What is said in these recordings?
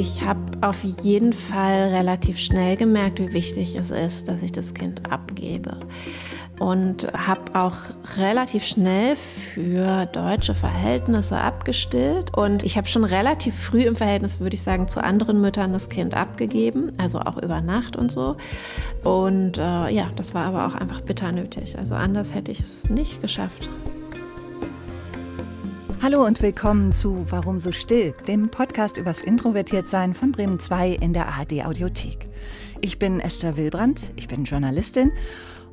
Ich habe auf jeden Fall relativ schnell gemerkt, wie wichtig es ist, dass ich das Kind abgebe. Und habe auch relativ schnell für deutsche Verhältnisse abgestillt. Und ich habe schon relativ früh im Verhältnis, würde ich sagen, zu anderen Müttern das Kind abgegeben, also auch über Nacht und so. Und äh, ja, das war aber auch einfach bitter nötig. Also anders hätte ich es nicht geschafft. Hallo und willkommen zu Warum so still, dem Podcast übers Introvertiertsein von Bremen 2 in der ARD Audiothek. Ich bin Esther Wilbrand, ich bin Journalistin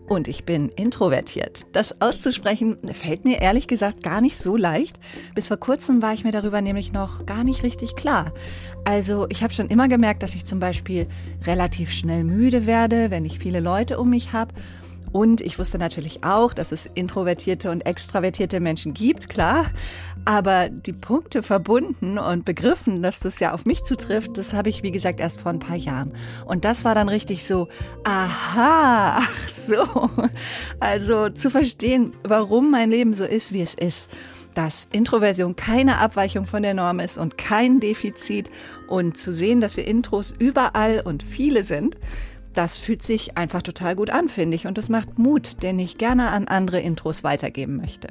und ich bin introvertiert. Das auszusprechen fällt mir ehrlich gesagt gar nicht so leicht. Bis vor kurzem war ich mir darüber nämlich noch gar nicht richtig klar. Also ich habe schon immer gemerkt, dass ich zum Beispiel relativ schnell müde werde, wenn ich viele Leute um mich habe und ich wusste natürlich auch, dass es introvertierte und extravertierte Menschen gibt, klar. Aber die Punkte verbunden und begriffen, dass das ja auf mich zutrifft, das habe ich, wie gesagt, erst vor ein paar Jahren. Und das war dann richtig so, aha, ach so. Also zu verstehen, warum mein Leben so ist, wie es ist dass Introversion keine Abweichung von der Norm ist und kein Defizit und zu sehen, dass wir Intros überall und viele sind, das fühlt sich einfach total gut an, finde ich. Und das macht Mut, den ich gerne an andere Intros weitergeben möchte.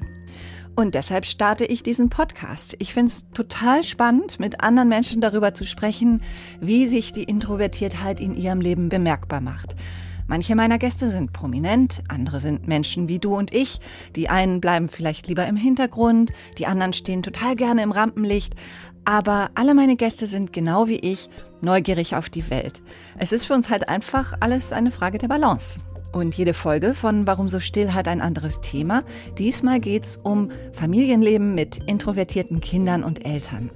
Und deshalb starte ich diesen Podcast. Ich finde es total spannend, mit anderen Menschen darüber zu sprechen, wie sich die Introvertiertheit in ihrem Leben bemerkbar macht. Manche meiner Gäste sind prominent, andere sind Menschen wie du und ich. Die einen bleiben vielleicht lieber im Hintergrund, die anderen stehen total gerne im Rampenlicht. Aber alle meine Gäste sind genau wie ich neugierig auf die Welt. Es ist für uns halt einfach alles eine Frage der Balance. Und jede Folge von Warum so still hat ein anderes Thema. Diesmal geht's um Familienleben mit introvertierten Kindern und Eltern.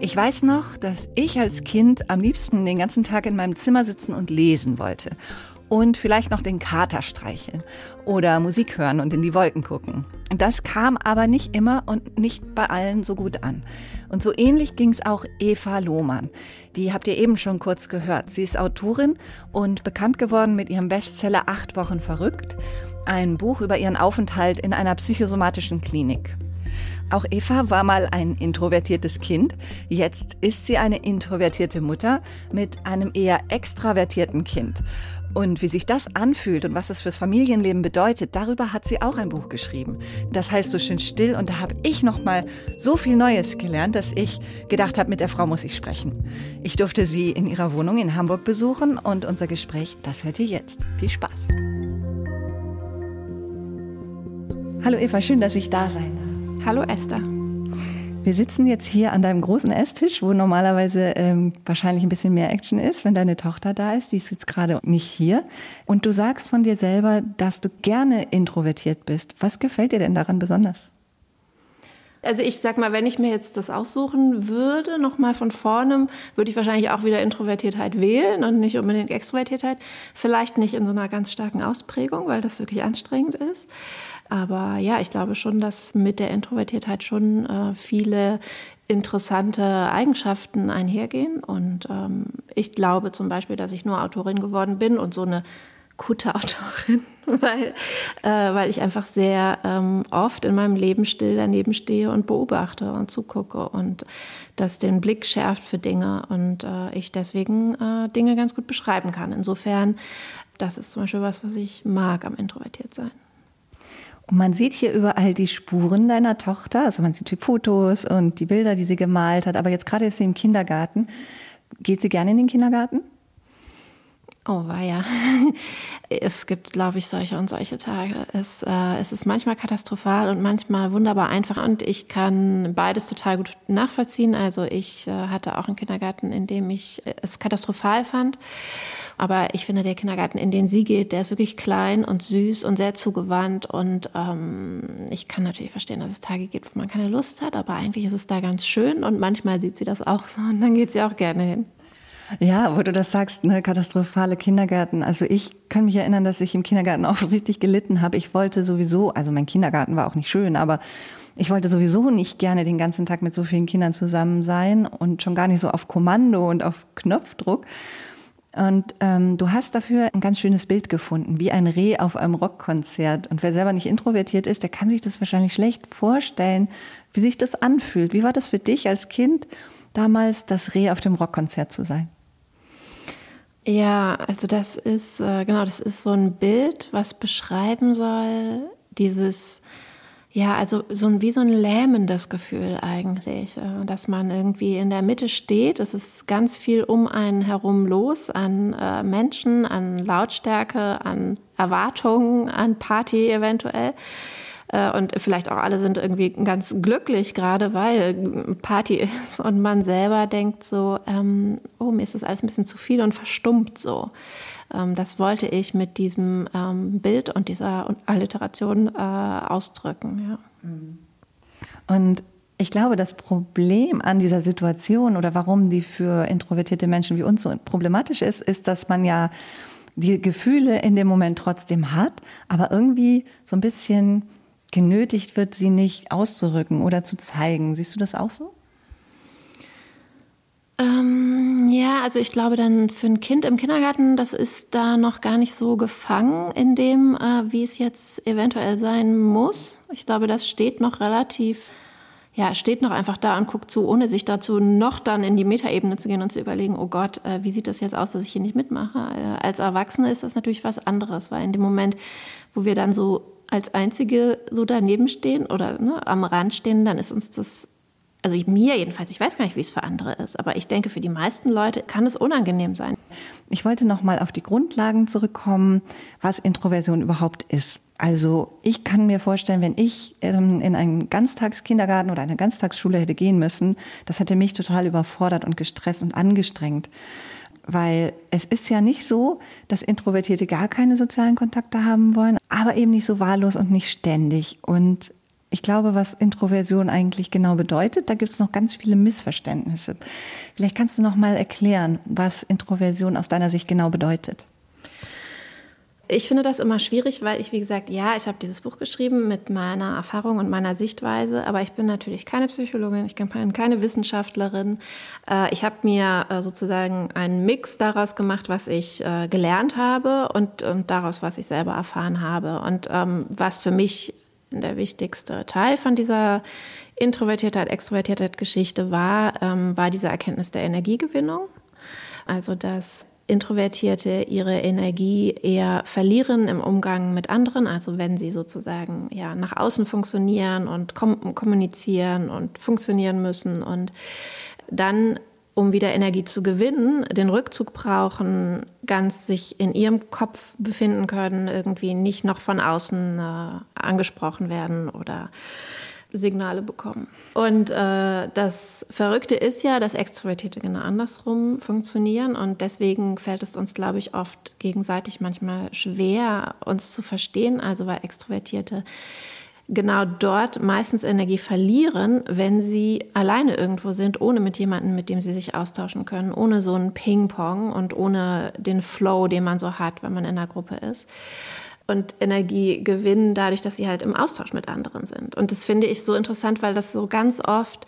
Ich weiß noch, dass ich als Kind am liebsten den ganzen Tag in meinem Zimmer sitzen und lesen wollte und vielleicht noch den Kater streicheln oder Musik hören und in die Wolken gucken. Das kam aber nicht immer und nicht bei allen so gut an. Und so ähnlich ging es auch Eva Lohmann. Die habt ihr eben schon kurz gehört. Sie ist Autorin und bekannt geworden mit ihrem Bestseller Acht Wochen verrückt, ein Buch über ihren Aufenthalt in einer psychosomatischen Klinik. Auch Eva war mal ein introvertiertes Kind. Jetzt ist sie eine introvertierte Mutter mit einem eher extravertierten Kind. Und wie sich das anfühlt und was es fürs Familienleben bedeutet, darüber hat sie auch ein Buch geschrieben. Das heißt so schön still und da habe ich noch mal so viel Neues gelernt, dass ich gedacht habe, mit der Frau muss ich sprechen. Ich durfte sie in ihrer Wohnung in Hamburg besuchen und unser Gespräch, das hört ihr jetzt. Viel Spaß. Hallo Eva, schön, dass ich da sein darf. Hallo Esther. Wir sitzen jetzt hier an deinem großen Esstisch, wo normalerweise ähm, wahrscheinlich ein bisschen mehr Action ist, wenn deine Tochter da ist. Die ist jetzt gerade nicht hier. Und du sagst von dir selber, dass du gerne introvertiert bist. Was gefällt dir denn daran besonders? Also ich sag mal, wenn ich mir jetzt das aussuchen würde, nochmal von vorne, würde ich wahrscheinlich auch wieder Introvertiertheit wählen und nicht unbedingt Extrovertiertheit. Vielleicht nicht in so einer ganz starken Ausprägung, weil das wirklich anstrengend ist. Aber ja, ich glaube schon, dass mit der Introvertiertheit schon äh, viele interessante Eigenschaften einhergehen. Und ähm, ich glaube zum Beispiel, dass ich nur Autorin geworden bin und so eine gute Autorin, weil, äh, weil ich einfach sehr ähm, oft in meinem Leben still daneben stehe und beobachte und zugucke und das den Blick schärft für Dinge und äh, ich deswegen äh, Dinge ganz gut beschreiben kann. Insofern, das ist zum Beispiel was, was ich mag am Introvertiertsein. Und man sieht hier überall die Spuren deiner Tochter. Also man sieht die Fotos und die Bilder, die sie gemalt hat. Aber jetzt gerade ist sie im Kindergarten. Geht sie gerne in den Kindergarten? Oh, war ja. Es gibt, glaube ich, solche und solche Tage. Es, äh, es ist manchmal katastrophal und manchmal wunderbar einfach. Und ich kann beides total gut nachvollziehen. Also ich äh, hatte auch einen Kindergarten, in dem ich es katastrophal fand. Aber ich finde, der Kindergarten, in den sie geht, der ist wirklich klein und süß und sehr zugewandt. Und ähm, ich kann natürlich verstehen, dass es Tage gibt, wo man keine Lust hat, aber eigentlich ist es da ganz schön und manchmal sieht sie das auch so und dann geht sie auch gerne hin. Ja, wo du das sagst, ne, katastrophale Kindergärten. Also ich kann mich erinnern, dass ich im Kindergarten auch richtig gelitten habe. Ich wollte sowieso, also mein Kindergarten war auch nicht schön, aber ich wollte sowieso nicht gerne den ganzen Tag mit so vielen Kindern zusammen sein und schon gar nicht so auf Kommando und auf Knopfdruck. Und ähm, du hast dafür ein ganz schönes Bild gefunden, wie ein Reh auf einem Rockkonzert. Und wer selber nicht introvertiert ist, der kann sich das wahrscheinlich schlecht vorstellen, wie sich das anfühlt. Wie war das für dich als Kind, damals, das Reh auf dem Rockkonzert zu sein? Ja, also das ist, äh, genau, das ist so ein Bild, was beschreiben soll, dieses, ja, also so ein, wie so ein lähmendes Gefühl eigentlich, äh, dass man irgendwie in der Mitte steht. Es ist ganz viel um einen herum los an äh, Menschen, an Lautstärke, an Erwartungen, an Party eventuell. Äh, und vielleicht auch alle sind irgendwie ganz glücklich, gerade weil Party ist und man selber denkt so, ähm, oh, mir ist das alles ein bisschen zu viel und verstummt so. Ähm, das wollte ich mit diesem ähm, Bild und dieser Alliteration äh, ausdrücken. Ja. Und ich glaube, das Problem an dieser Situation oder warum die für introvertierte Menschen wie uns so problematisch ist, ist, dass man ja die Gefühle in dem Moment trotzdem hat, aber irgendwie so ein bisschen genötigt wird, sie nicht auszurücken oder zu zeigen. Siehst du das auch so? Ähm, ja, also ich glaube dann für ein Kind im Kindergarten, das ist da noch gar nicht so gefangen in dem, äh, wie es jetzt eventuell sein muss. Ich glaube, das steht noch relativ, ja, steht noch einfach da und guckt zu, ohne sich dazu noch dann in die Metaebene zu gehen und zu überlegen, oh Gott, äh, wie sieht das jetzt aus, dass ich hier nicht mitmache? Äh, als Erwachsene ist das natürlich was anderes, weil in dem Moment, wo wir dann so als Einzige so daneben stehen oder ne, am Rand stehen, dann ist uns das, also mir jedenfalls, ich weiß gar nicht, wie es für andere ist, aber ich denke, für die meisten Leute kann es unangenehm sein. Ich wollte noch mal auf die Grundlagen zurückkommen, was Introversion überhaupt ist. Also ich kann mir vorstellen, wenn ich ähm, in einen Ganztagskindergarten oder eine Ganztagsschule hätte gehen müssen, das hätte mich total überfordert und gestresst und angestrengt. Weil es ist ja nicht so, dass Introvertierte gar keine sozialen Kontakte haben wollen, aber eben nicht so wahllos und nicht ständig. Und ich glaube, was Introversion eigentlich genau bedeutet, da gibt es noch ganz viele Missverständnisse. Vielleicht kannst du noch mal erklären, was Introversion aus deiner Sicht genau bedeutet. Ich finde das immer schwierig, weil ich, wie gesagt, ja, ich habe dieses Buch geschrieben mit meiner Erfahrung und meiner Sichtweise, aber ich bin natürlich keine Psychologin, ich bin keine Wissenschaftlerin. Äh, ich habe mir äh, sozusagen einen Mix daraus gemacht, was ich äh, gelernt habe und, und daraus, was ich selber erfahren habe. Und ähm, was für mich der wichtigste Teil von dieser Introvertiertheit, Extrovertiertheit Geschichte war, ähm, war diese Erkenntnis der Energiegewinnung. Also, dass Introvertierte ihre Energie eher verlieren im Umgang mit anderen, also wenn sie sozusagen ja nach außen funktionieren und kom kommunizieren und funktionieren müssen und dann um wieder Energie zu gewinnen, den Rückzug brauchen, ganz sich in ihrem Kopf befinden können, irgendwie nicht noch von außen äh, angesprochen werden oder Signale bekommen. Und äh, das Verrückte ist ja, dass Extrovertierte genau andersrum funktionieren und deswegen fällt es uns, glaube ich, oft gegenseitig manchmal schwer, uns zu verstehen, also weil Extrovertierte genau dort meistens Energie verlieren, wenn sie alleine irgendwo sind, ohne mit jemandem, mit dem sie sich austauschen können, ohne so ein Ping-Pong und ohne den Flow, den man so hat, wenn man in einer Gruppe ist und Energie gewinnen, dadurch, dass sie halt im Austausch mit anderen sind. Und das finde ich so interessant, weil das so ganz oft,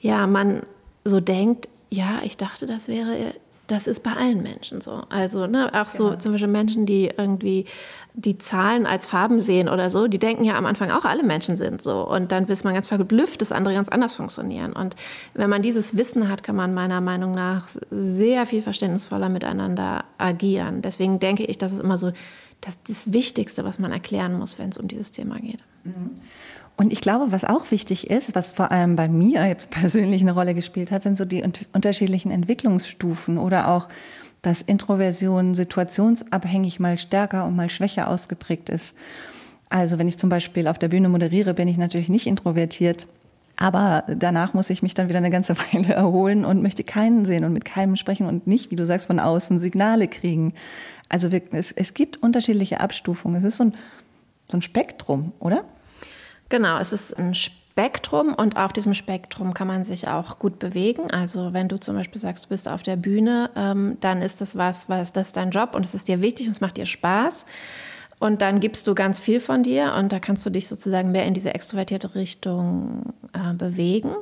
ja, man so denkt, ja, ich dachte, das wäre, das ist bei allen Menschen so. Also, ne, auch so genau. zum Beispiel Menschen, die irgendwie die Zahlen als Farben sehen oder so, die denken ja am Anfang auch, alle Menschen sind so. Und dann bis man ganz verblüfft, dass andere ganz anders funktionieren. Und wenn man dieses Wissen hat, kann man meiner Meinung nach sehr viel verständnisvoller miteinander agieren. Deswegen denke ich, dass es immer so das, das Wichtigste, was man erklären muss, wenn es um dieses Thema geht. Mhm. Und ich glaube, was auch wichtig ist, was vor allem bei mir jetzt persönlich eine Rolle gespielt hat, sind so die unterschiedlichen Entwicklungsstufen oder auch, dass Introversion situationsabhängig mal stärker und mal schwächer ausgeprägt ist. Also wenn ich zum Beispiel auf der Bühne moderiere, bin ich natürlich nicht introvertiert. Aber danach muss ich mich dann wieder eine ganze Weile erholen und möchte keinen sehen und mit keinem sprechen und nicht, wie du sagst, von außen Signale kriegen. Also wir, es, es gibt unterschiedliche Abstufungen. Es ist so ein, so ein Spektrum, oder? Genau, es ist ein Spektrum und auf diesem Spektrum kann man sich auch gut bewegen. Also wenn du zum Beispiel sagst, du bist auf der Bühne, ähm, dann ist das was, was das ist dein Job und es ist dir wichtig und es macht dir Spaß. Und dann gibst du ganz viel von dir und da kannst du dich sozusagen mehr in diese extrovertierte Richtung äh, bewegen.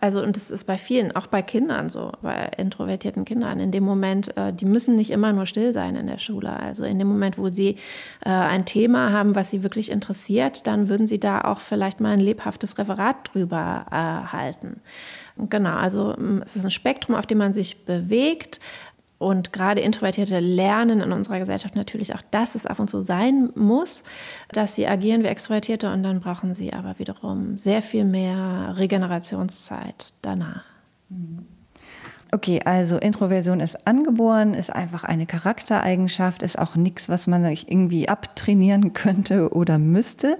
Also, und das ist bei vielen, auch bei Kindern so, bei introvertierten Kindern. In dem Moment, äh, die müssen nicht immer nur still sein in der Schule. Also in dem Moment, wo sie äh, ein Thema haben, was sie wirklich interessiert, dann würden sie da auch vielleicht mal ein lebhaftes Referat drüber äh, halten. Genau, also es ist ein Spektrum, auf dem man sich bewegt. Und gerade Introvertierte lernen in unserer Gesellschaft natürlich auch, dass es ab und zu sein muss, dass sie agieren wie Extrovertierte und dann brauchen sie aber wiederum sehr viel mehr Regenerationszeit danach. Okay, also Introversion ist angeboren, ist einfach eine Charaktereigenschaft, ist auch nichts, was man sich irgendwie abtrainieren könnte oder müsste.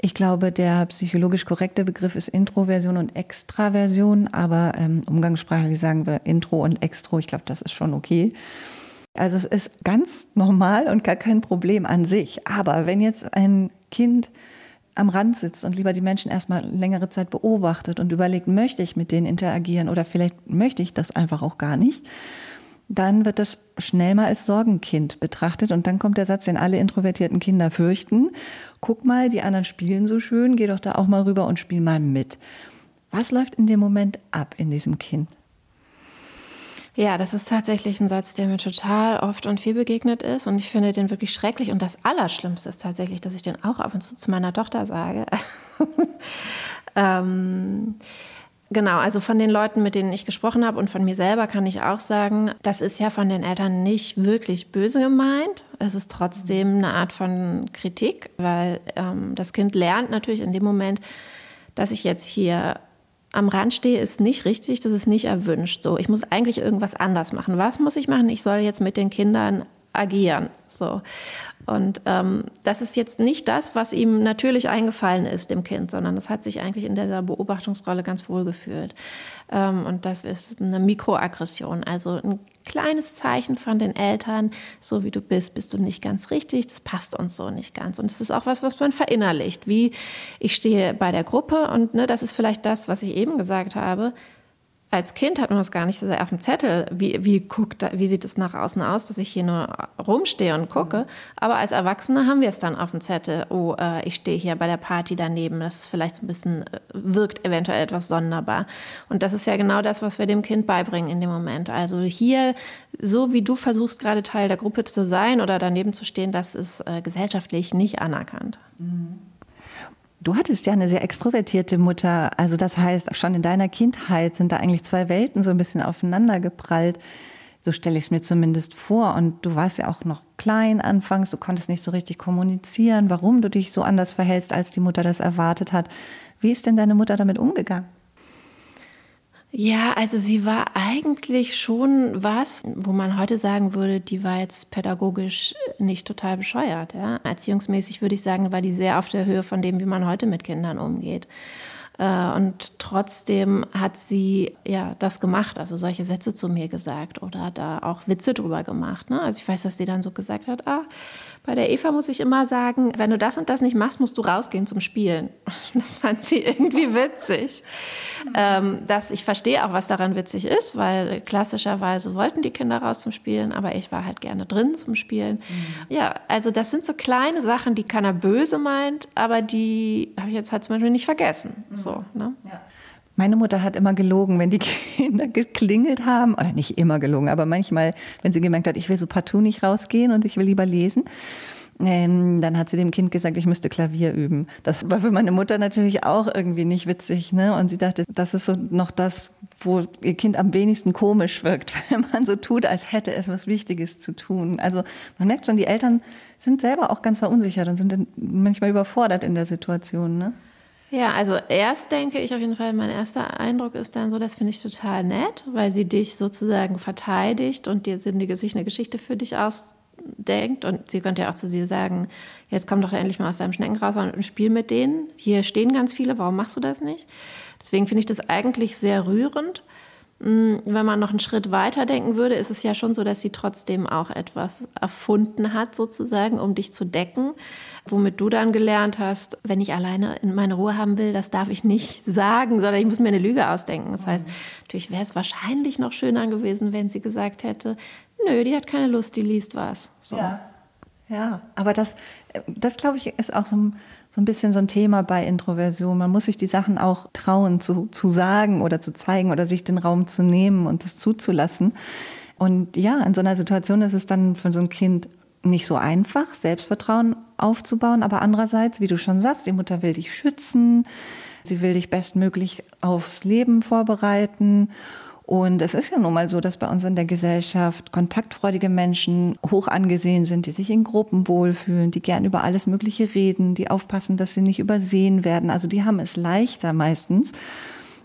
Ich glaube, der psychologisch korrekte Begriff ist Introversion und Extraversion, aber ähm, umgangssprachlich sagen wir Intro und Extro. Ich glaube, das ist schon okay. Also es ist ganz normal und gar kein Problem an sich. Aber wenn jetzt ein Kind am Rand sitzt und lieber die Menschen erstmal längere Zeit beobachtet und überlegt, möchte ich mit denen interagieren oder vielleicht möchte ich das einfach auch gar nicht, dann wird das schnell mal als Sorgenkind betrachtet und dann kommt der Satz, den alle introvertierten Kinder fürchten. Guck mal, die anderen spielen so schön, geh doch da auch mal rüber und spiel mal mit. Was läuft in dem Moment ab in diesem Kind? Ja, das ist tatsächlich ein Satz, der mir total oft und viel begegnet ist und ich finde den wirklich schrecklich und das Allerschlimmste ist tatsächlich, dass ich den auch ab und zu zu meiner Tochter sage. ähm, Genau, also von den Leuten, mit denen ich gesprochen habe und von mir selber kann ich auch sagen, das ist ja von den Eltern nicht wirklich böse gemeint. Es ist trotzdem eine Art von Kritik, weil ähm, das Kind lernt natürlich in dem Moment, dass ich jetzt hier am Rand stehe, ist nicht richtig, das ist nicht erwünscht. So, ich muss eigentlich irgendwas anders machen. Was muss ich machen? Ich soll jetzt mit den Kindern agieren. So. Und ähm, das ist jetzt nicht das, was ihm natürlich eingefallen ist, dem Kind, sondern das hat sich eigentlich in dieser Beobachtungsrolle ganz wohl gefühlt. Ähm, und das ist eine Mikroaggression, also ein kleines Zeichen von den Eltern, so wie du bist, bist du nicht ganz richtig, das passt uns so nicht ganz. Und das ist auch was, was man verinnerlicht, wie ich stehe bei der Gruppe und ne, das ist vielleicht das, was ich eben gesagt habe, als Kind hat man das gar nicht so sehr auf dem Zettel, wie, wie, guckt, wie sieht es nach außen aus, dass ich hier nur rumstehe und gucke. Aber als Erwachsene haben wir es dann auf dem Zettel, oh, äh, ich stehe hier bei der Party daneben. Das ist vielleicht ein bisschen, äh, wirkt eventuell etwas sonderbar. Und das ist ja genau das, was wir dem Kind beibringen in dem Moment. Also hier, so wie du versuchst gerade Teil der Gruppe zu sein oder daneben zu stehen, das ist äh, gesellschaftlich nicht anerkannt. Mhm. Du hattest ja eine sehr extrovertierte Mutter. Also das heißt, schon in deiner Kindheit sind da eigentlich zwei Welten so ein bisschen aufeinander geprallt. So stelle ich es mir zumindest vor. Und du warst ja auch noch klein anfangs. Du konntest nicht so richtig kommunizieren, warum du dich so anders verhältst, als die Mutter das erwartet hat. Wie ist denn deine Mutter damit umgegangen? Ja, also sie war eigentlich schon was, wo man heute sagen würde, die war jetzt pädagogisch nicht total bescheuert. Ja? Erziehungsmäßig würde ich sagen, war die sehr auf der Höhe von dem, wie man heute mit Kindern umgeht. Äh, und trotzdem hat sie ja das gemacht, also solche Sätze zu mir gesagt oder hat da auch Witze drüber gemacht. Ne? Also ich weiß, dass sie dann so gesagt hat, ah, bei der Eva muss ich immer sagen, wenn du das und das nicht machst, musst du rausgehen zum Spielen. Das fand sie irgendwie witzig. Ähm, dass ich verstehe auch, was daran witzig ist, weil klassischerweise wollten die Kinder raus zum Spielen, aber ich war halt gerne drin zum Spielen. Mhm. Ja, also das sind so kleine Sachen, die keiner böse meint, aber die habe ich jetzt halt zum Beispiel nicht vergessen. Mhm. So, ne? ja. Meine Mutter hat immer gelogen, wenn die Kinder geklingelt haben, oder nicht immer gelogen, aber manchmal, wenn sie gemerkt hat, ich will so partout nicht rausgehen und ich will lieber lesen. Ähm, dann hat sie dem Kind gesagt, ich müsste Klavier üben. Das war für meine Mutter natürlich auch irgendwie nicht witzig, ne? Und sie dachte, das ist so noch das, wo ihr Kind am wenigsten komisch wirkt, wenn man so tut, als hätte es was Wichtiges zu tun. Also man merkt schon, die Eltern sind selber auch ganz verunsichert und sind manchmal überfordert in der Situation, ne? Ja, also erst denke ich auf jeden Fall, mein erster Eindruck ist dann so, das finde ich total nett, weil sie dich sozusagen verteidigt und dir sich eine Geschichte für dich ausdenkt. Und sie könnte ja auch zu dir sagen, jetzt komm doch endlich mal aus deinem Schneckenhaus und spiel mit denen. Hier stehen ganz viele, warum machst du das nicht? Deswegen finde ich das eigentlich sehr rührend. Mm, wenn man noch einen Schritt weiter denken würde, ist es ja schon so, dass sie trotzdem auch etwas erfunden hat, sozusagen, um dich zu decken, womit du dann gelernt hast, wenn ich alleine in meine Ruhe haben will, das darf ich nicht sagen, sondern ich muss mir eine Lüge ausdenken. Das heißt, natürlich wäre es wahrscheinlich noch schöner gewesen, wenn sie gesagt hätte, nö, die hat keine Lust, die liest was. So. Ja. Ja, aber das, das glaube ich, ist auch so ein, so ein bisschen so ein Thema bei Introversion. Man muss sich die Sachen auch trauen zu, zu sagen oder zu zeigen oder sich den Raum zu nehmen und das zuzulassen. Und ja, in so einer Situation ist es dann für so ein Kind nicht so einfach, Selbstvertrauen aufzubauen. Aber andererseits, wie du schon sagst, die Mutter will dich schützen, sie will dich bestmöglich aufs Leben vorbereiten. Und es ist ja nun mal so, dass bei uns in der Gesellschaft kontaktfreudige Menschen hoch angesehen sind, die sich in Gruppen wohlfühlen, die gern über alles Mögliche reden, die aufpassen, dass sie nicht übersehen werden. Also die haben es leichter meistens.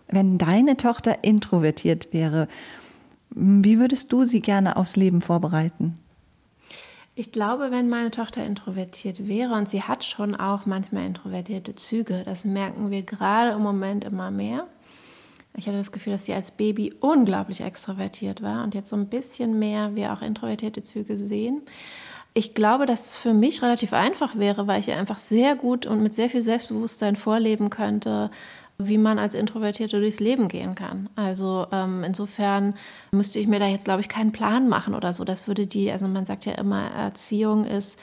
Wenn deine Tochter introvertiert wäre, wie würdest du sie gerne aufs Leben vorbereiten? Ich glaube, wenn meine Tochter introvertiert wäre, und sie hat schon auch manchmal introvertierte Züge, das merken wir gerade im Moment immer mehr. Ich hatte das Gefühl, dass sie als Baby unglaublich extrovertiert war und jetzt so ein bisschen mehr wir auch introvertierte Züge sehen. Ich glaube, dass es für mich relativ einfach wäre, weil ich ihr einfach sehr gut und mit sehr viel Selbstbewusstsein vorleben könnte, wie man als Introvertierte durchs Leben gehen kann. Also ähm, insofern müsste ich mir da jetzt, glaube ich, keinen Plan machen oder so. Das würde die, also man sagt ja immer, Erziehung ist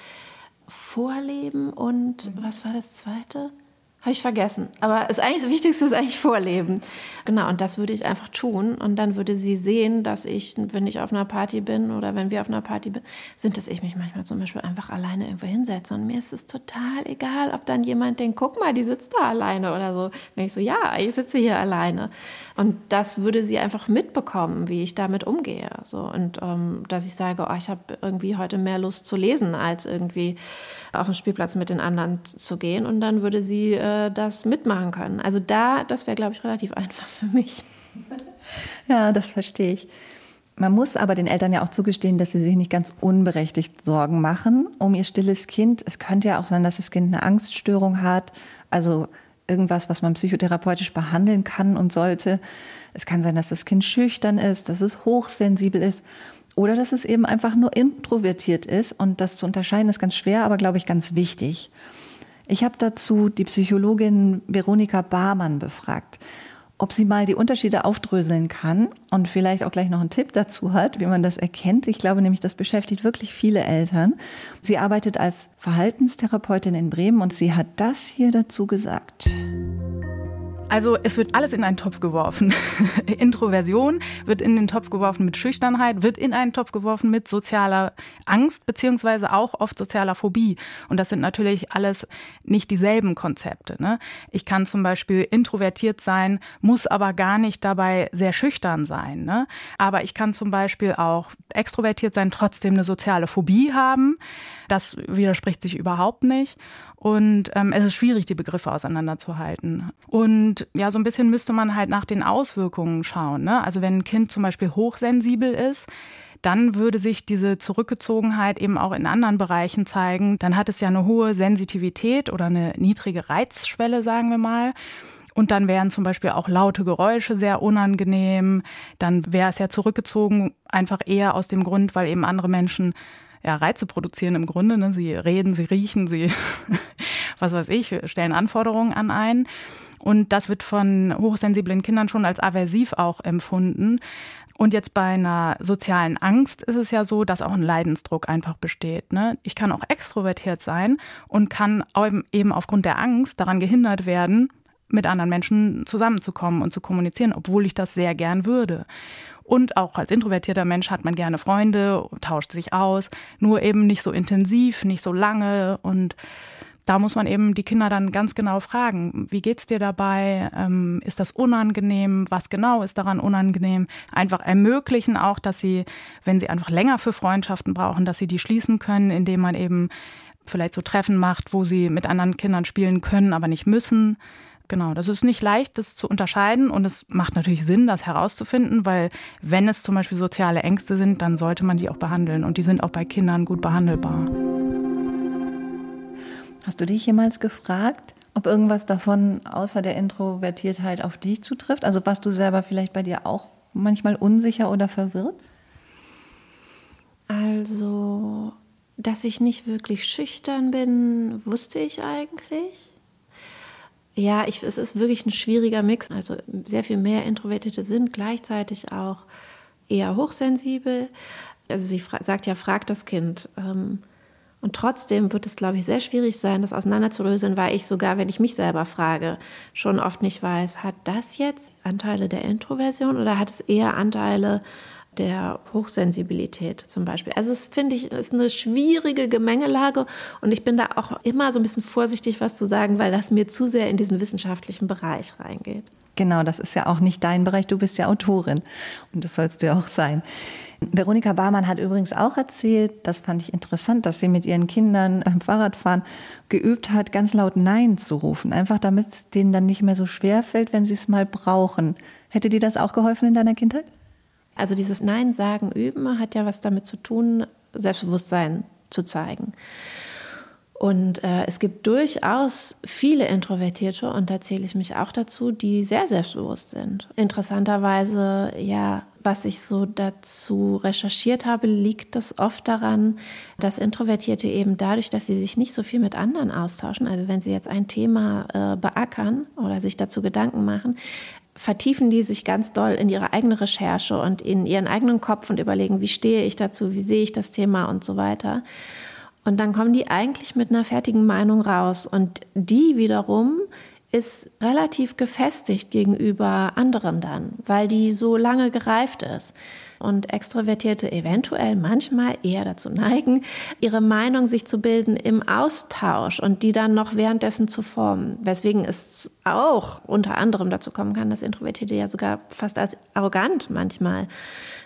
Vorleben und mhm. was war das zweite? Habe ich vergessen. Aber das eigentlich das Wichtigste ist eigentlich Vorleben. Genau, und das würde ich einfach tun. Und dann würde sie sehen, dass ich, wenn ich auf einer Party bin oder wenn wir auf einer Party sind, dass ich mich manchmal zum Beispiel einfach alleine irgendwo hinsetze. Und mir ist es total egal, ob dann jemand denkt, guck mal, die sitzt da alleine oder so. Wenn ich so, ja, ich sitze hier alleine. Und das würde sie einfach mitbekommen, wie ich damit umgehe. So. Und ähm, dass ich sage, oh, ich habe irgendwie heute mehr Lust zu lesen, als irgendwie auf den Spielplatz mit den anderen zu gehen. Und dann würde sie äh, äh, das mitmachen können. Also da, das wäre, glaube ich, relativ einfach für mich. Ja, das verstehe ich. Man muss aber den Eltern ja auch zugestehen, dass sie sich nicht ganz unberechtigt Sorgen machen um ihr stilles Kind. Es könnte ja auch sein, dass das Kind eine Angststörung hat, also irgendwas, was man psychotherapeutisch behandeln kann und sollte. Es kann sein, dass das Kind schüchtern ist, dass es hochsensibel ist oder dass es eben einfach nur introvertiert ist. Und das zu unterscheiden ist ganz schwer, aber glaube ich ganz wichtig. Ich habe dazu die Psychologin Veronika Barmann befragt, ob sie mal die Unterschiede aufdröseln kann und vielleicht auch gleich noch einen Tipp dazu hat, wie man das erkennt. Ich glaube nämlich, das beschäftigt wirklich viele Eltern. Sie arbeitet als Verhaltenstherapeutin in Bremen und sie hat das hier dazu gesagt. Also es wird alles in einen Topf geworfen. Introversion wird in den Topf geworfen mit Schüchternheit, wird in einen Topf geworfen mit sozialer Angst beziehungsweise auch oft sozialer Phobie. Und das sind natürlich alles nicht dieselben Konzepte. Ne? Ich kann zum Beispiel introvertiert sein, muss aber gar nicht dabei sehr schüchtern sein. Ne? Aber ich kann zum Beispiel auch extrovertiert sein, trotzdem eine soziale Phobie haben. Das widerspricht sich überhaupt nicht. Und ähm, es ist schwierig, die Begriffe auseinanderzuhalten. Und ja, so ein bisschen müsste man halt nach den Auswirkungen schauen. Ne? Also wenn ein Kind zum Beispiel hochsensibel ist, dann würde sich diese Zurückgezogenheit eben auch in anderen Bereichen zeigen. Dann hat es ja eine hohe Sensitivität oder eine niedrige Reizschwelle, sagen wir mal. Und dann wären zum Beispiel auch laute Geräusche sehr unangenehm. Dann wäre es ja zurückgezogen einfach eher aus dem Grund, weil eben andere Menschen ja, Reize produzieren im Grunde. Ne? Sie reden, sie riechen, sie, was weiß ich, stellen Anforderungen an einen. Und das wird von hochsensiblen Kindern schon als aversiv auch empfunden. Und jetzt bei einer sozialen Angst ist es ja so, dass auch ein Leidensdruck einfach besteht. Ne? Ich kann auch extrovertiert sein und kann eben aufgrund der Angst daran gehindert werden, mit anderen Menschen zusammenzukommen und zu kommunizieren, obwohl ich das sehr gern würde. Und auch als introvertierter Mensch hat man gerne Freunde, tauscht sich aus, nur eben nicht so intensiv, nicht so lange. Und da muss man eben die Kinder dann ganz genau fragen, wie geht's dir dabei? Ähm, ist das unangenehm? Was genau ist daran unangenehm? Einfach ermöglichen auch, dass sie, wenn sie einfach länger für Freundschaften brauchen, dass sie die schließen können, indem man eben vielleicht so Treffen macht, wo sie mit anderen Kindern spielen können, aber nicht müssen. Genau, das ist nicht leicht, das zu unterscheiden und es macht natürlich Sinn, das herauszufinden, weil wenn es zum Beispiel soziale Ängste sind, dann sollte man die auch behandeln und die sind auch bei Kindern gut behandelbar. Hast du dich jemals gefragt, ob irgendwas davon außer der Introvertiertheit auf dich zutrifft? Also warst du selber vielleicht bei dir auch manchmal unsicher oder verwirrt? Also, dass ich nicht wirklich schüchtern bin, wusste ich eigentlich. Ja, ich, es ist wirklich ein schwieriger Mix. Also sehr viel mehr Introvertierte sind gleichzeitig auch eher hochsensibel. Also sie sagt ja, fragt das Kind. Ähm, Und trotzdem wird es, glaube ich, sehr schwierig sein, das auseinanderzulösen, weil ich sogar, wenn ich mich selber frage, schon oft nicht weiß, hat das jetzt Anteile der Introversion oder hat es eher Anteile der Hochsensibilität zum Beispiel. Also es finde ich ist eine schwierige Gemengelage und ich bin da auch immer so ein bisschen vorsichtig, was zu sagen, weil das mir zu sehr in diesen wissenschaftlichen Bereich reingeht. Genau, das ist ja auch nicht dein Bereich. Du bist ja Autorin und das sollst du ja auch sein. Veronika Barmann hat übrigens auch erzählt, das fand ich interessant, dass sie mit ihren Kindern beim Fahrradfahren geübt hat, ganz laut Nein zu rufen. Einfach damit es denen dann nicht mehr so schwer fällt, wenn sie es mal brauchen. Hätte dir das auch geholfen in deiner Kindheit? Also dieses Nein sagen üben hat ja was damit zu tun, Selbstbewusstsein zu zeigen. Und äh, es gibt durchaus viele Introvertierte, und da zähle ich mich auch dazu, die sehr selbstbewusst sind. Interessanterweise, ja, was ich so dazu recherchiert habe, liegt das oft daran, dass Introvertierte eben dadurch, dass sie sich nicht so viel mit anderen austauschen, also wenn sie jetzt ein Thema äh, beackern oder sich dazu Gedanken machen, vertiefen die sich ganz doll in ihre eigene Recherche und in ihren eigenen Kopf und überlegen, wie stehe ich dazu, wie sehe ich das Thema und so weiter. Und dann kommen die eigentlich mit einer fertigen Meinung raus. Und die wiederum ist relativ gefestigt gegenüber anderen dann, weil die so lange gereift ist. Und Extrovertierte eventuell manchmal eher dazu neigen, ihre Meinung sich zu bilden im Austausch und die dann noch währenddessen zu formen. Weswegen es auch unter anderem dazu kommen kann, dass Introvertierte ja sogar fast als arrogant manchmal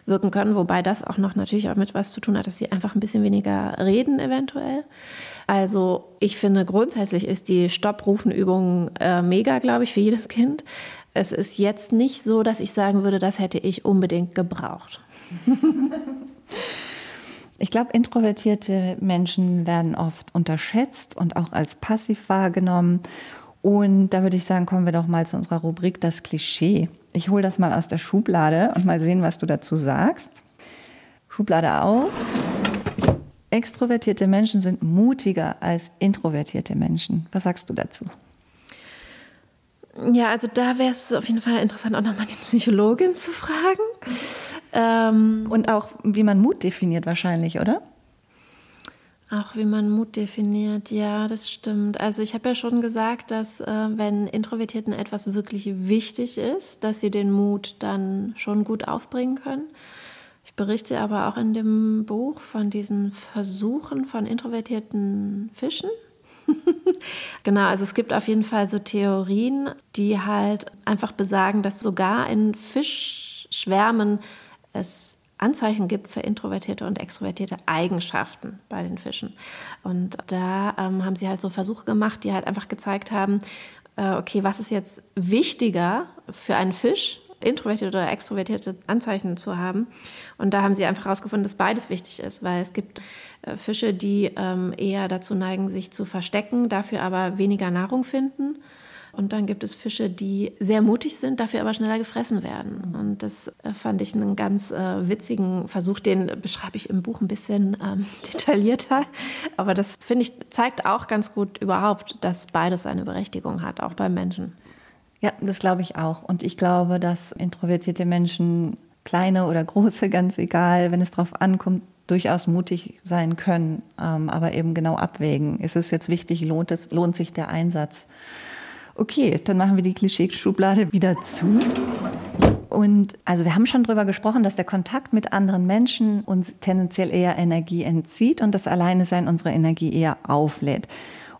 wirken können, wobei das auch noch natürlich auch mit was zu tun hat, dass sie einfach ein bisschen weniger reden eventuell. Also ich finde grundsätzlich ist die Stopprufenübung äh, mega, glaube ich, für jedes Kind. Es ist jetzt nicht so, dass ich sagen würde, das hätte ich unbedingt gebraucht. Ich glaube, introvertierte Menschen werden oft unterschätzt und auch als passiv wahrgenommen. Und da würde ich sagen, kommen wir doch mal zu unserer Rubrik das Klischee. Ich hole das mal aus der Schublade und mal sehen, was du dazu sagst. Schublade auf. Extrovertierte Menschen sind mutiger als introvertierte Menschen. Was sagst du dazu? Ja, also da wäre es auf jeden Fall interessant, auch nochmal die Psychologin zu fragen. Ähm, und auch, wie man Mut definiert wahrscheinlich, oder? Auch wie man Mut definiert, ja, das stimmt. Also ich habe ja schon gesagt, dass äh, wenn Introvertierten etwas wirklich wichtig ist, dass sie den Mut dann schon gut aufbringen können. Ich berichte aber auch in dem Buch von diesen Versuchen von introvertierten Fischen. genau, also es gibt auf jeden Fall so Theorien, die halt einfach besagen, dass sogar in Fischschwärmen es Anzeichen gibt für introvertierte und extrovertierte Eigenschaften bei den Fischen. Und da ähm, haben sie halt so Versuche gemacht, die halt einfach gezeigt haben, äh, okay, was ist jetzt wichtiger für einen Fisch, introvertierte oder extrovertierte Anzeichen zu haben. Und da haben sie einfach herausgefunden, dass beides wichtig ist, weil es gibt Fische, die ähm, eher dazu neigen, sich zu verstecken, dafür aber weniger Nahrung finden. Und dann gibt es Fische, die sehr mutig sind, dafür aber schneller gefressen werden. Und das äh, fand ich einen ganz äh, witzigen Versuch, den beschreibe ich im Buch ein bisschen ähm, detaillierter. Aber das finde ich zeigt auch ganz gut überhaupt, dass beides eine Berechtigung hat, auch beim Menschen. Ja, das glaube ich auch. Und ich glaube, dass introvertierte Menschen, kleine oder große, ganz egal, wenn es darauf ankommt, durchaus mutig sein können, ähm, aber eben genau abwägen. Ist es jetzt wichtig, lohnt, es, lohnt sich der Einsatz? Okay, dann machen wir die Klischee-Schublade wieder zu. Und also wir haben schon darüber gesprochen, dass der Kontakt mit anderen Menschen uns tendenziell eher Energie entzieht und das Alleine sein unsere Energie eher auflädt.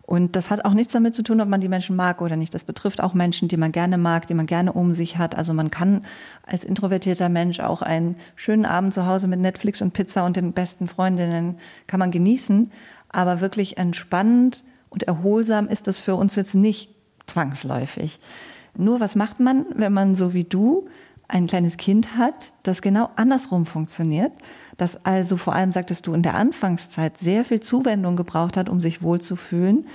Und das hat auch nichts damit zu tun, ob man die Menschen mag oder nicht. Das betrifft auch Menschen, die man gerne mag, die man gerne um sich hat. Also man kann als introvertierter Mensch auch einen schönen Abend zu Hause mit Netflix und Pizza und den besten Freundinnen kann man genießen. Aber wirklich entspannend und erholsam ist das für uns jetzt nicht zwangsläufig. Nur was macht man, wenn man so wie du ein kleines Kind hat, das genau andersrum funktioniert, das also vor allem, sagtest du, in der Anfangszeit sehr viel Zuwendung gebraucht hat, um sich wohlzufühlen.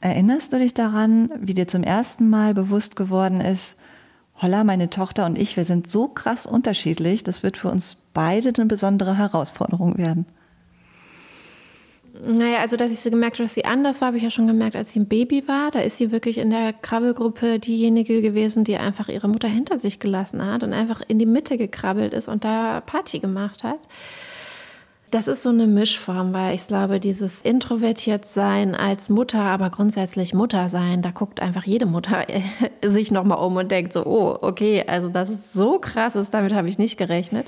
Erinnerst du dich daran, wie dir zum ersten Mal bewusst geworden ist, holla, meine Tochter und ich, wir sind so krass unterschiedlich, das wird für uns beide eine besondere Herausforderung werden? Naja, also dass ich so gemerkt habe, dass sie anders war, habe ich ja schon gemerkt, als sie ein Baby war. Da ist sie wirklich in der Krabbelgruppe diejenige gewesen, die einfach ihre Mutter hinter sich gelassen hat und einfach in die Mitte gekrabbelt ist und da Party gemacht hat. Das ist so eine Mischform, weil ich glaube, dieses introvertiert sein als Mutter, aber grundsätzlich Mutter sein, da guckt einfach jede Mutter sich nochmal um und denkt so, oh, okay, also das ist so krass damit habe ich nicht gerechnet.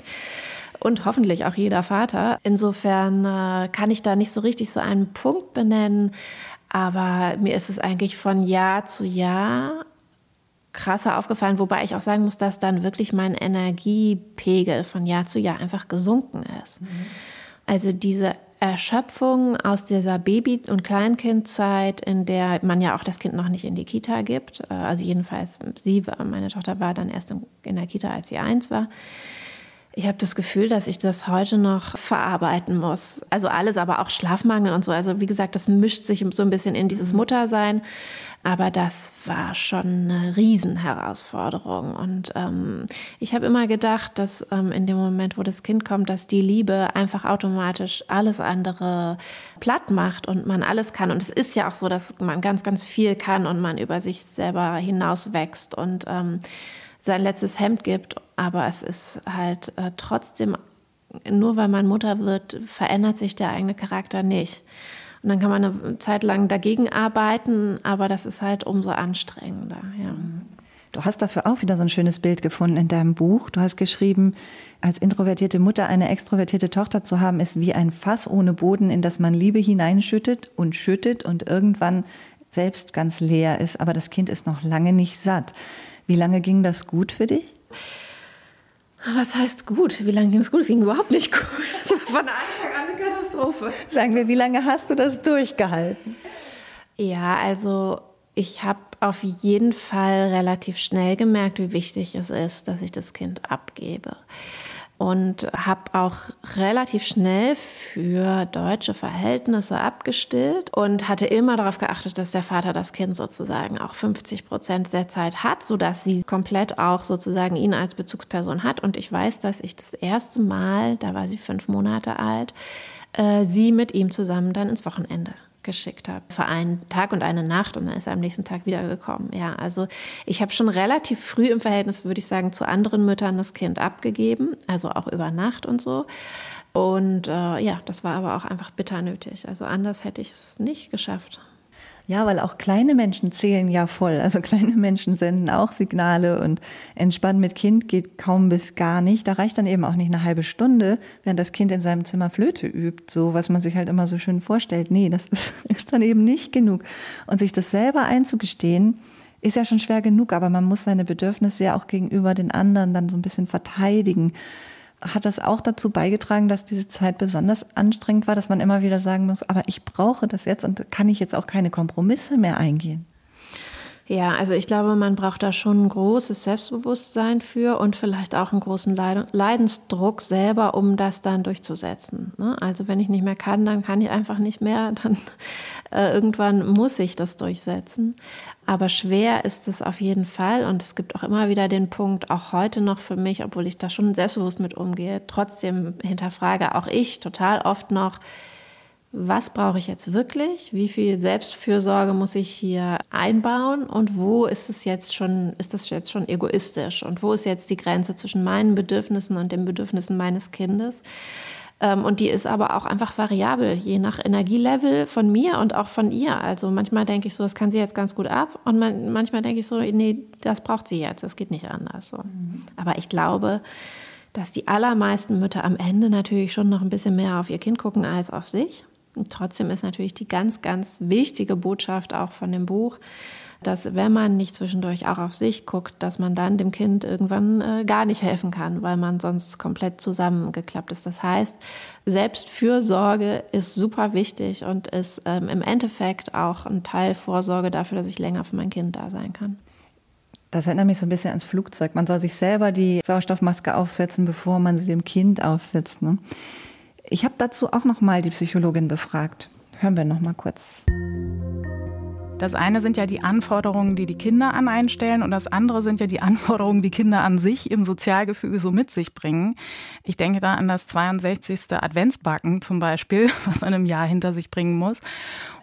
Und hoffentlich auch jeder Vater. Insofern äh, kann ich da nicht so richtig so einen Punkt benennen, aber mir ist es eigentlich von Jahr zu Jahr krasser aufgefallen, wobei ich auch sagen muss, dass dann wirklich mein Energiepegel von Jahr zu Jahr einfach gesunken ist. Mhm. Also diese Erschöpfung aus dieser Baby- und Kleinkindzeit, in der man ja auch das Kind noch nicht in die Kita gibt. Äh, also jedenfalls sie, meine Tochter war dann erst in der Kita, als sie eins war. Ich habe das Gefühl, dass ich das heute noch verarbeiten muss. Also alles, aber auch Schlafmangel und so. Also wie gesagt, das mischt sich so ein bisschen in dieses Muttersein. Aber das war schon eine Riesenherausforderung. Und ähm, ich habe immer gedacht, dass ähm, in dem Moment, wo das Kind kommt, dass die Liebe einfach automatisch alles andere platt macht und man alles kann. Und es ist ja auch so, dass man ganz, ganz viel kann und man über sich selber hinaus wächst und ähm, sein letztes Hemd gibt. Aber es ist halt äh, trotzdem, nur weil man Mutter wird, verändert sich der eigene Charakter nicht. Und dann kann man eine Zeit lang dagegen arbeiten, aber das ist halt umso anstrengender. Ja. Du hast dafür auch wieder so ein schönes Bild gefunden in deinem Buch. Du hast geschrieben, als introvertierte Mutter eine extrovertierte Tochter zu haben, ist wie ein Fass ohne Boden, in das man Liebe hineinschüttet und schüttet und irgendwann selbst ganz leer ist, aber das Kind ist noch lange nicht satt. Wie lange ging das gut für dich? Was heißt gut? Wie lange ging es gut? Es ging überhaupt nicht gut. Das war von Anfang an eine Katastrophe. Sagen wir, wie lange hast du das durchgehalten? Ja, also ich habe auf jeden Fall relativ schnell gemerkt, wie wichtig es ist, dass ich das Kind abgebe und habe auch relativ schnell für deutsche Verhältnisse abgestillt und hatte immer darauf geachtet, dass der Vater das Kind sozusagen auch 50 Prozent der Zeit hat, so dass sie komplett auch sozusagen ihn als Bezugsperson hat. Und ich weiß, dass ich das erste Mal, da war sie fünf Monate alt, äh, sie mit ihm zusammen dann ins Wochenende geschickt habe. Für einen Tag und eine Nacht und dann ist er am nächsten Tag wiedergekommen. Ja, also ich habe schon relativ früh im Verhältnis, würde ich sagen, zu anderen Müttern das Kind abgegeben, also auch über Nacht und so. Und äh, ja, das war aber auch einfach bitter nötig. Also anders hätte ich es nicht geschafft. Ja, weil auch kleine Menschen zählen ja voll. Also kleine Menschen senden auch Signale und entspannen mit Kind geht kaum bis gar nicht. Da reicht dann eben auch nicht eine halbe Stunde, während das Kind in seinem Zimmer Flöte übt, so was man sich halt immer so schön vorstellt. Nee, das ist, ist dann eben nicht genug. Und sich das selber einzugestehen, ist ja schon schwer genug, aber man muss seine Bedürfnisse ja auch gegenüber den anderen dann so ein bisschen verteidigen hat das auch dazu beigetragen, dass diese Zeit besonders anstrengend war, dass man immer wieder sagen muss, aber ich brauche das jetzt und kann ich jetzt auch keine Kompromisse mehr eingehen? Ja, also ich glaube, man braucht da schon ein großes Selbstbewusstsein für und vielleicht auch einen großen Leidensdruck selber, um das dann durchzusetzen. Ne? Also wenn ich nicht mehr kann, dann kann ich einfach nicht mehr. Dann äh, irgendwann muss ich das durchsetzen. Aber schwer ist es auf jeden Fall und es gibt auch immer wieder den Punkt, auch heute noch für mich, obwohl ich da schon selbstbewusst mit umgehe, trotzdem hinterfrage auch ich total oft noch, was brauche ich jetzt wirklich? Wie viel Selbstfürsorge muss ich hier einbauen? Und wo ist es jetzt schon, ist das jetzt schon egoistisch? Und wo ist jetzt die Grenze zwischen meinen Bedürfnissen und den Bedürfnissen meines Kindes? Ähm, und die ist aber auch einfach variabel, je nach Energielevel von mir und auch von ihr. Also manchmal denke ich so, das kann sie jetzt ganz gut ab. Und man, manchmal denke ich so, nee, das braucht sie jetzt, das geht nicht anders. So. Mhm. Aber ich glaube, dass die allermeisten Mütter am Ende natürlich schon noch ein bisschen mehr auf ihr Kind gucken als auf sich. Und trotzdem ist natürlich die ganz, ganz wichtige Botschaft auch von dem Buch, dass wenn man nicht zwischendurch auch auf sich guckt, dass man dann dem Kind irgendwann äh, gar nicht helfen kann, weil man sonst komplett zusammengeklappt ist. Das heißt, Selbstfürsorge ist super wichtig und ist ähm, im Endeffekt auch ein Teil Vorsorge dafür, dass ich länger für mein Kind da sein kann. Das erinnert mich so ein bisschen ans Flugzeug. Man soll sich selber die Sauerstoffmaske aufsetzen, bevor man sie dem Kind aufsetzt. Ne? Ich habe dazu auch noch mal die Psychologin befragt. Hören wir noch mal kurz. Das eine sind ja die Anforderungen, die die Kinder an einen stellen und das andere sind ja die Anforderungen, die Kinder an sich im Sozialgefüge so mit sich bringen. Ich denke da an das 62. Adventsbacken zum Beispiel, was man im Jahr hinter sich bringen muss.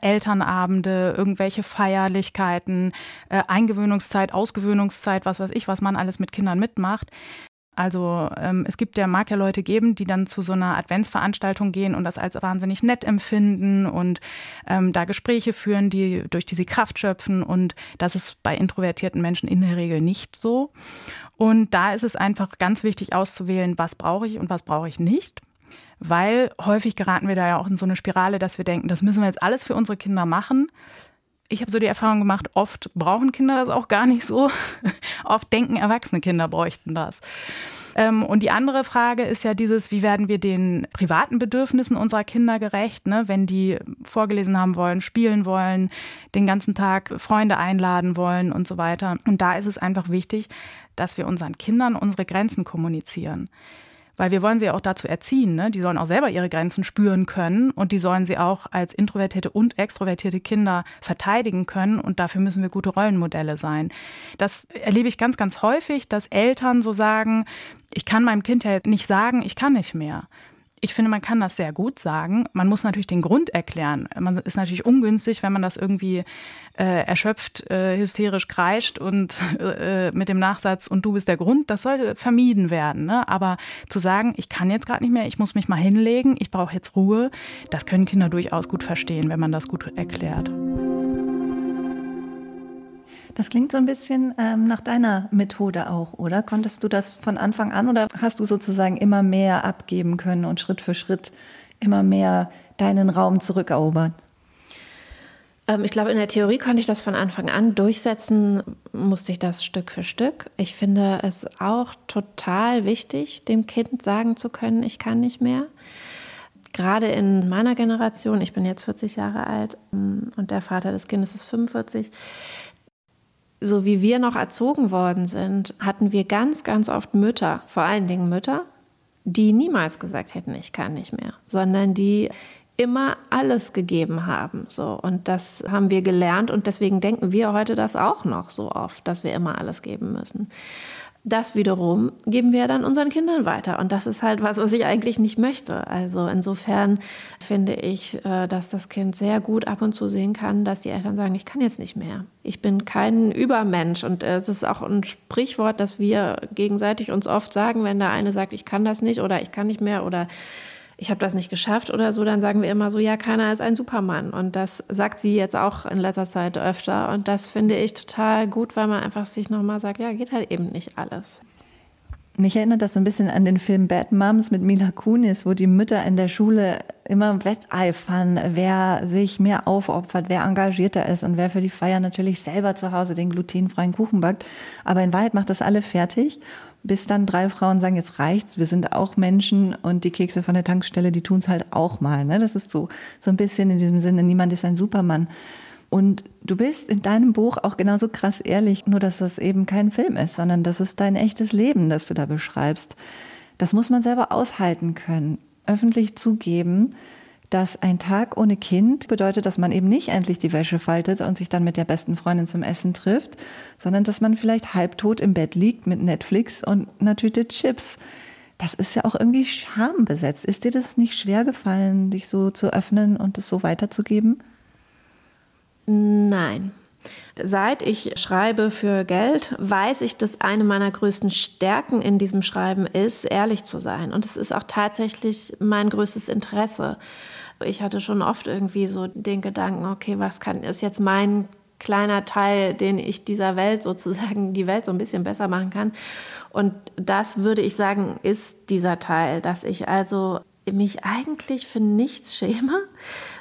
Elternabende, irgendwelche Feierlichkeiten, äh, Eingewöhnungszeit, Ausgewöhnungszeit, was weiß ich, was man alles mit Kindern mitmacht. Also ähm, es gibt ja, mag ja Leute geben, die dann zu so einer Adventsveranstaltung gehen und das als wahnsinnig nett empfinden und ähm, da Gespräche führen, die, durch die sie Kraft schöpfen. Und das ist bei introvertierten Menschen in der Regel nicht so. Und da ist es einfach ganz wichtig auszuwählen, was brauche ich und was brauche ich nicht. Weil häufig geraten wir da ja auch in so eine Spirale, dass wir denken, das müssen wir jetzt alles für unsere Kinder machen ich habe so die Erfahrung gemacht, oft brauchen Kinder das auch gar nicht so. oft denken erwachsene Kinder bräuchten das. Ähm, und die andere Frage ist ja dieses, wie werden wir den privaten Bedürfnissen unserer Kinder gerecht, ne? wenn die vorgelesen haben wollen, spielen wollen, den ganzen Tag Freunde einladen wollen und so weiter. Und da ist es einfach wichtig, dass wir unseren Kindern unsere Grenzen kommunizieren weil wir wollen sie auch dazu erziehen. Ne? Die sollen auch selber ihre Grenzen spüren können und die sollen sie auch als introvertierte und extrovertierte Kinder verteidigen können und dafür müssen wir gute Rollenmodelle sein. Das erlebe ich ganz, ganz häufig, dass Eltern so sagen, ich kann meinem Kind ja nicht sagen, ich kann nicht mehr. Ich finde, man kann das sehr gut sagen. Man muss natürlich den Grund erklären. Man ist natürlich ungünstig, wenn man das irgendwie äh, erschöpft, äh, hysterisch kreischt und äh, mit dem Nachsatz und du bist der Grund, das sollte vermieden werden. Ne? Aber zu sagen, ich kann jetzt gerade nicht mehr, ich muss mich mal hinlegen, ich brauche jetzt Ruhe, das können Kinder durchaus gut verstehen, wenn man das gut erklärt. Das klingt so ein bisschen ähm, nach deiner Methode auch, oder? Konntest du das von Anfang an oder hast du sozusagen immer mehr abgeben können und Schritt für Schritt immer mehr deinen Raum zurückerobert? Ähm, ich glaube, in der Theorie konnte ich das von Anfang an durchsetzen, musste ich das Stück für Stück. Ich finde es auch total wichtig, dem Kind sagen zu können, ich kann nicht mehr. Gerade in meiner Generation, ich bin jetzt 40 Jahre alt mm, und der Vater des Kindes ist 45, so wie wir noch erzogen worden sind, hatten wir ganz, ganz oft Mütter, vor allen Dingen Mütter, die niemals gesagt hätten, ich kann nicht mehr, sondern die immer alles gegeben haben. So. Und das haben wir gelernt und deswegen denken wir heute das auch noch so oft, dass wir immer alles geben müssen das wiederum geben wir dann unseren Kindern weiter. Und das ist halt was, was ich eigentlich nicht möchte. Also insofern finde ich, äh, dass das Kind sehr gut ab und zu sehen kann, dass die Eltern sagen, ich kann jetzt nicht mehr. Ich bin kein Übermensch. Und es ist auch ein Sprichwort, das wir gegenseitig uns oft sagen, wenn der eine sagt, ich kann das nicht oder ich kann nicht mehr oder ich habe das nicht geschafft oder so, dann sagen wir immer so, ja, keiner ist ein Supermann. Und das sagt sie jetzt auch in letzter Zeit öfter. Und das finde ich total gut, weil man einfach sich nochmal sagt, ja, geht halt eben nicht alles. Mich erinnert das so ein bisschen an den Film Bad Moms mit Mila Kunis, wo die Mütter in der Schule immer wetteifern, wer sich mehr aufopfert, wer engagierter ist und wer für die Feier natürlich selber zu Hause den glutenfreien Kuchen backt. Aber in Wahrheit macht das alle fertig bis dann drei Frauen sagen, jetzt reicht's, wir sind auch Menschen und die Kekse von der Tankstelle, die tun's halt auch mal. Ne? Das ist so, so ein bisschen in diesem Sinne, niemand ist ein Supermann. Und du bist in deinem Buch auch genauso krass ehrlich, nur dass das eben kein Film ist, sondern das ist dein echtes Leben, das du da beschreibst. Das muss man selber aushalten können, öffentlich zugeben, dass ein Tag ohne Kind bedeutet, dass man eben nicht endlich die Wäsche faltet und sich dann mit der besten Freundin zum Essen trifft, sondern dass man vielleicht halbtot im Bett liegt mit Netflix und einer Tüte Chips. Das ist ja auch irgendwie schambesetzt. Ist dir das nicht schwer gefallen, dich so zu öffnen und es so weiterzugeben? Nein. Seit ich schreibe für Geld, weiß ich, dass eine meiner größten Stärken in diesem Schreiben ist, ehrlich zu sein. Und es ist auch tatsächlich mein größtes Interesse. Ich hatte schon oft irgendwie so den Gedanken, okay, was kann, ist jetzt mein kleiner Teil, den ich dieser Welt sozusagen, die Welt so ein bisschen besser machen kann. Und das würde ich sagen, ist dieser Teil, dass ich also mich eigentlich für nichts schäme,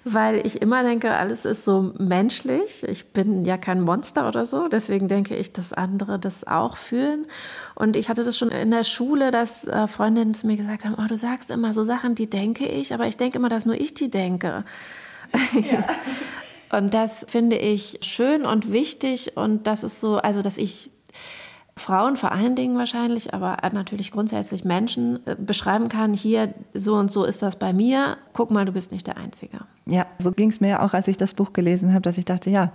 weil ich immer denke, alles ist so menschlich. Ich bin ja kein Monster oder so, deswegen denke ich, dass andere das auch fühlen. Und ich hatte das schon in der Schule, dass äh, Freundinnen zu mir gesagt haben, oh, du sagst immer so Sachen, die denke ich, aber ich denke immer, dass nur ich die denke. Ja. und das finde ich schön und wichtig und das ist so, also dass ich Frauen vor allen Dingen wahrscheinlich, aber natürlich grundsätzlich Menschen äh, beschreiben kann, hier so und so ist das bei mir, guck mal, du bist nicht der Einzige. Ja, so ging es mir auch, als ich das Buch gelesen habe, dass ich dachte, ja,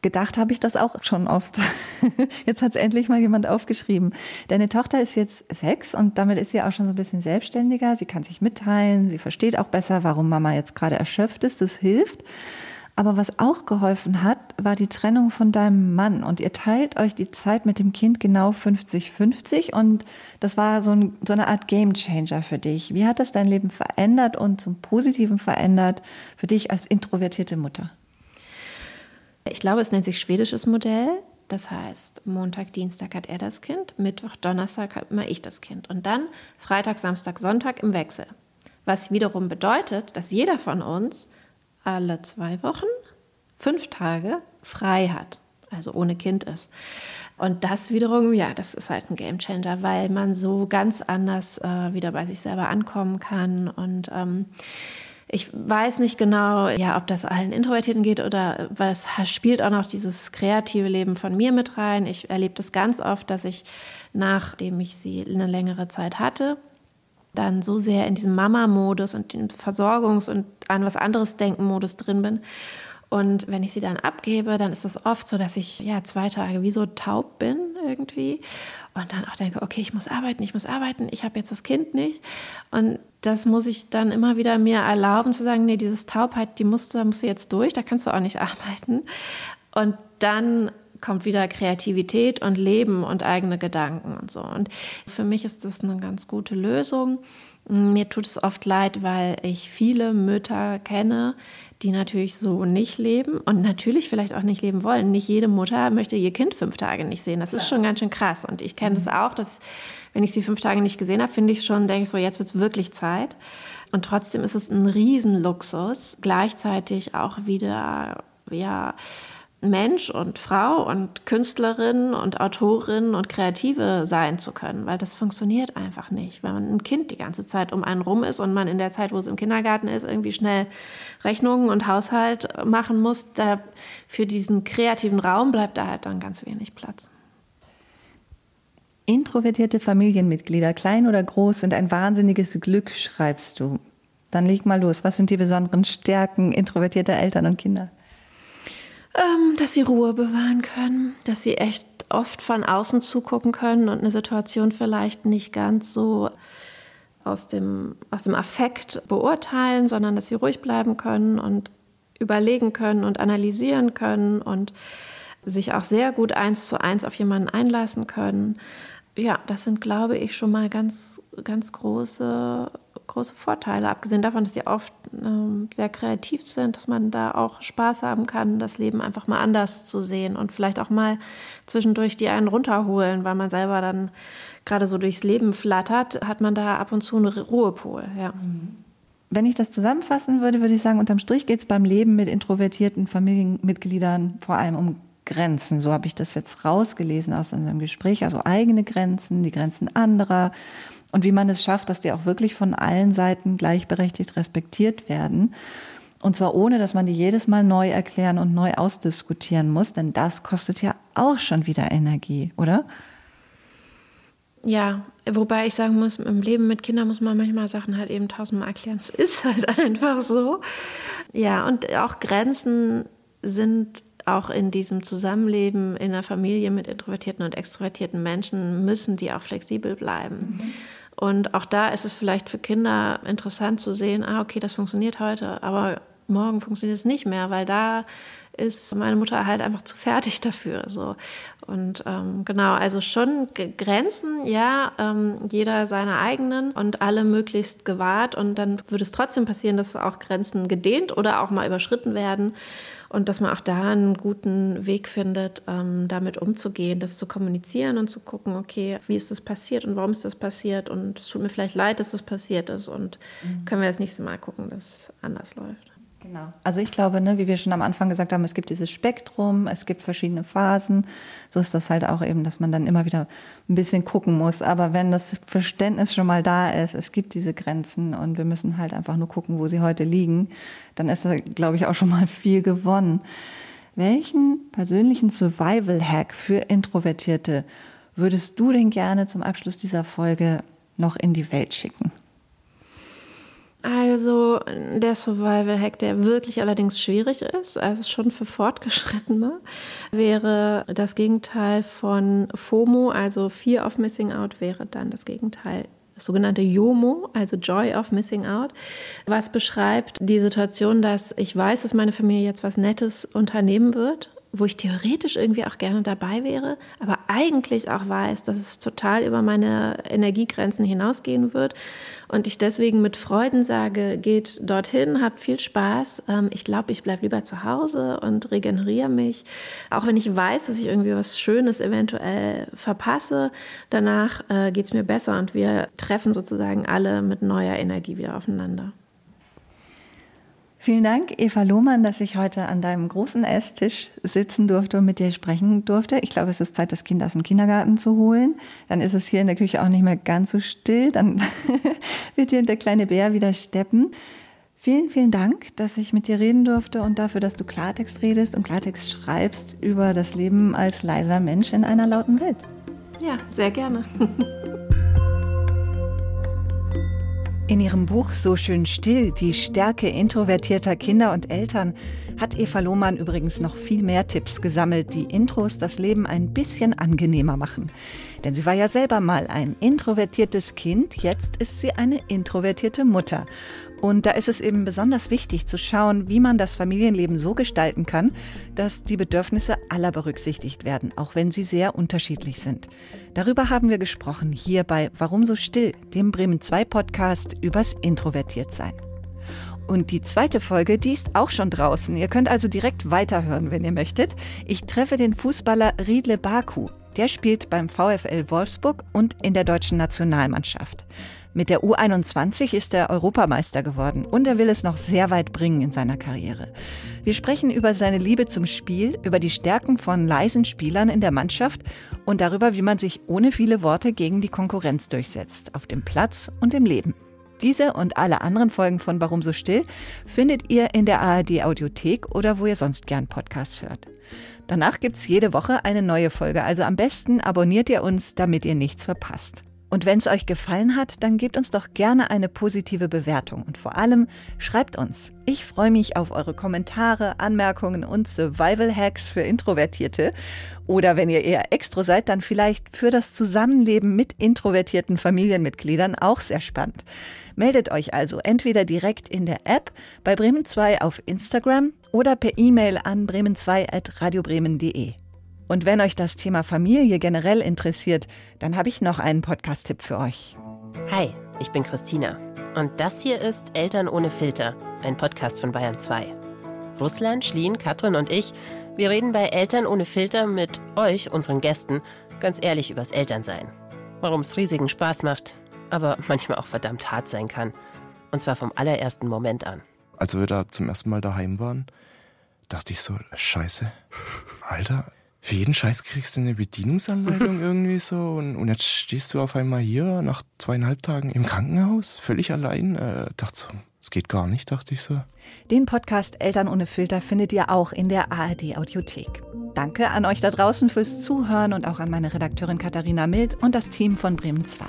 gedacht habe ich das auch schon oft. Jetzt hat es endlich mal jemand aufgeschrieben. Deine Tochter ist jetzt sechs und damit ist sie auch schon so ein bisschen selbstständiger. Sie kann sich mitteilen, sie versteht auch besser, warum Mama jetzt gerade erschöpft ist. Das hilft. Aber was auch geholfen hat, war die Trennung von deinem Mann. Und ihr teilt euch die Zeit mit dem Kind genau 50-50. Und das war so, ein, so eine Art Game Changer für dich. Wie hat das dein Leben verändert und zum Positiven verändert für dich als introvertierte Mutter? Ich glaube, es nennt sich schwedisches Modell. Das heißt, Montag, Dienstag hat er das Kind, Mittwoch, Donnerstag hat immer ich das Kind. Und dann Freitag, Samstag, Sonntag im Wechsel. Was wiederum bedeutet, dass jeder von uns alle zwei Wochen fünf Tage frei hat, also ohne Kind ist. Und das wiederum, ja, das ist halt ein Gamechanger, weil man so ganz anders äh, wieder bei sich selber ankommen kann und ähm, ich weiß nicht genau, ja, ob das allen Introvertierten geht oder was spielt auch noch dieses kreative Leben von mir mit rein. Ich erlebe das ganz oft, dass ich, nachdem ich sie eine längere Zeit hatte, dann so sehr in diesem Mama-Modus und den Versorgungs- und an was anderes denken-Modus drin bin. Und wenn ich sie dann abgebe, dann ist das oft so, dass ich ja zwei Tage wie so taub bin irgendwie und dann auch denke, okay, ich muss arbeiten, ich muss arbeiten, ich habe jetzt das Kind nicht. Und das muss ich dann immer wieder mir erlauben zu sagen, nee, dieses Taubheit, die musst du, da musst du jetzt durch, da kannst du auch nicht arbeiten. Und dann kommt wieder Kreativität und Leben und eigene Gedanken und so. Und für mich ist das eine ganz gute Lösung. Mir tut es oft leid, weil ich viele Mütter kenne, die natürlich so nicht leben und natürlich vielleicht auch nicht leben wollen. Nicht jede Mutter möchte ihr Kind fünf Tage nicht sehen. Das ist schon ganz schön krass. Und ich kenne mhm. das auch, dass wenn ich sie fünf Tage nicht gesehen habe, finde ich schon, denke ich so, jetzt wird es wirklich Zeit. Und trotzdem ist es ein Riesenluxus, gleichzeitig auch wieder, ja, Mensch und Frau und Künstlerin und Autorin und Kreative sein zu können, weil das funktioniert einfach nicht. Wenn man ein Kind die ganze Zeit um einen rum ist und man in der Zeit, wo es im Kindergarten ist, irgendwie schnell Rechnungen und Haushalt machen muss, da für diesen kreativen Raum bleibt da halt dann ganz wenig Platz. Introvertierte Familienmitglieder, klein oder groß, sind ein wahnsinniges Glück, schreibst du. Dann leg mal los. Was sind die besonderen Stärken introvertierter Eltern und Kinder? Ähm, dass sie Ruhe bewahren können, dass sie echt oft von außen zugucken können und eine Situation vielleicht nicht ganz so aus dem, aus dem Affekt beurteilen, sondern dass sie ruhig bleiben können und überlegen können und analysieren können und sich auch sehr gut eins zu eins auf jemanden einlassen können. Ja, das sind, glaube ich, schon mal ganz, ganz große große Vorteile, abgesehen davon, dass sie oft ähm, sehr kreativ sind, dass man da auch Spaß haben kann, das Leben einfach mal anders zu sehen und vielleicht auch mal zwischendurch die einen runterholen, weil man selber dann gerade so durchs Leben flattert, hat man da ab und zu einen Ruhepol. Ja. Wenn ich das zusammenfassen würde, würde ich sagen, unterm Strich geht es beim Leben mit introvertierten Familienmitgliedern vor allem um Grenzen. So habe ich das jetzt rausgelesen aus unserem Gespräch. Also eigene Grenzen, die Grenzen anderer, und wie man es schafft, dass die auch wirklich von allen Seiten gleichberechtigt respektiert werden. Und zwar ohne, dass man die jedes Mal neu erklären und neu ausdiskutieren muss, denn das kostet ja auch schon wieder Energie, oder? Ja, wobei ich sagen muss, im Leben mit Kindern muss man manchmal Sachen halt eben tausendmal erklären. Es ist halt einfach so. Ja, und auch Grenzen sind auch in diesem Zusammenleben in der Familie mit introvertierten und extrovertierten Menschen, müssen die auch flexibel bleiben. Mhm. Und auch da ist es vielleicht für Kinder interessant zu sehen, ah, okay, das funktioniert heute, aber morgen funktioniert es nicht mehr, weil da ist meine Mutter halt einfach zu fertig dafür. So. Und ähm, genau, also schon Grenzen, ja, ähm, jeder seine eigenen und alle möglichst gewahrt. Und dann würde es trotzdem passieren, dass auch Grenzen gedehnt oder auch mal überschritten werden und dass man auch da einen guten Weg findet, ähm, damit umzugehen, das zu kommunizieren und zu gucken, okay, wie ist das passiert und warum ist das passiert und es tut mir vielleicht leid, dass das passiert ist und mhm. können wir das nächste Mal gucken, dass es anders läuft. Genau. Also ich glaube, ne, wie wir schon am Anfang gesagt haben, es gibt dieses Spektrum, es gibt verschiedene Phasen. So ist das halt auch eben, dass man dann immer wieder ein bisschen gucken muss. Aber wenn das Verständnis schon mal da ist, es gibt diese Grenzen und wir müssen halt einfach nur gucken, wo sie heute liegen, dann ist da, glaube ich, auch schon mal viel gewonnen. Welchen persönlichen Survival-Hack für Introvertierte würdest du denn gerne zum Abschluss dieser Folge noch in die Welt schicken? Also der Survival-Hack, der wirklich allerdings schwierig ist, also schon für Fortgeschrittene, wäre das Gegenteil von FOMO, also Fear of Missing Out wäre dann das Gegenteil das sogenannte JOMO, also Joy of Missing Out, was beschreibt die Situation, dass ich weiß, dass meine Familie jetzt was Nettes unternehmen wird wo ich theoretisch irgendwie auch gerne dabei wäre, aber eigentlich auch weiß, dass es total über meine Energiegrenzen hinausgehen wird und ich deswegen mit Freuden sage, geht dorthin, habt viel Spaß. Ähm, ich glaube, ich bleibe lieber zu Hause und regeneriere mich, auch wenn ich weiß, dass ich irgendwie was Schönes eventuell verpasse. Danach äh, geht es mir besser und wir treffen sozusagen alle mit neuer Energie wieder aufeinander. Vielen Dank, Eva Lohmann, dass ich heute an deinem großen Esstisch sitzen durfte und mit dir sprechen durfte. Ich glaube, es ist Zeit, das Kind aus dem Kindergarten zu holen. Dann ist es hier in der Küche auch nicht mehr ganz so still. Dann wird hier der kleine Bär wieder steppen. Vielen, vielen Dank, dass ich mit dir reden durfte und dafür, dass du Klartext redest und Klartext schreibst über das Leben als leiser Mensch in einer lauten Welt. Ja, sehr gerne. In ihrem Buch So schön still, die Stärke introvertierter Kinder und Eltern, hat Eva Lohmann übrigens noch viel mehr Tipps gesammelt, die Intros das Leben ein bisschen angenehmer machen. Denn sie war ja selber mal ein introvertiertes Kind, jetzt ist sie eine introvertierte Mutter. Und da ist es eben besonders wichtig zu schauen, wie man das Familienleben so gestalten kann, dass die Bedürfnisse aller berücksichtigt werden, auch wenn sie sehr unterschiedlich sind. Darüber haben wir gesprochen hier bei Warum so still, dem Bremen 2 Podcast übers Introvertiertsein. Und die zweite Folge, die ist auch schon draußen. Ihr könnt also direkt weiterhören, wenn ihr möchtet. Ich treffe den Fußballer Riedle Baku. Der spielt beim VfL Wolfsburg und in der deutschen Nationalmannschaft. Mit der U21 ist er Europameister geworden und er will es noch sehr weit bringen in seiner Karriere. Wir sprechen über seine Liebe zum Spiel, über die Stärken von leisen Spielern in der Mannschaft und darüber, wie man sich ohne viele Worte gegen die Konkurrenz durchsetzt, auf dem Platz und im Leben. Diese und alle anderen Folgen von Warum so still findet ihr in der ARD Audiothek oder wo ihr sonst gern Podcasts hört. Danach gibt's jede Woche eine neue Folge, also am besten abonniert ihr uns, damit ihr nichts verpasst. Und wenn es euch gefallen hat, dann gebt uns doch gerne eine positive Bewertung und vor allem schreibt uns. Ich freue mich auf eure Kommentare, Anmerkungen und Survival-Hacks für Introvertierte. Oder wenn ihr eher extro seid, dann vielleicht für das Zusammenleben mit introvertierten Familienmitgliedern auch sehr spannend. Meldet euch also entweder direkt in der App bei Bremen 2 auf Instagram oder per E-Mail an bremen2.radiobremen.de. Und wenn euch das Thema Familie generell interessiert, dann habe ich noch einen Podcast-Tipp für euch. Hi, ich bin Christina. Und das hier ist Eltern ohne Filter, ein Podcast von Bayern 2. Russland, Schlien, Katrin und ich, wir reden bei Eltern ohne Filter mit euch, unseren Gästen, ganz ehrlich übers Elternsein. Warum es riesigen Spaß macht, aber manchmal auch verdammt hart sein kann. Und zwar vom allerersten Moment an. Als wir da zum ersten Mal daheim waren, dachte ich so, scheiße, Alter, für jeden Scheiß kriegst du eine Bedienungsanleitung irgendwie so und, und jetzt stehst du auf einmal hier nach zweieinhalb Tagen im Krankenhaus, völlig allein. Äh, dachte so, es geht gar nicht, dachte ich so. Den Podcast Eltern ohne Filter findet ihr auch in der ARD Audiothek. Danke an euch da draußen fürs Zuhören und auch an meine Redakteurin Katharina Mild und das Team von Bremen 2.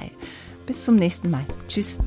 Bis zum nächsten Mal. Tschüss.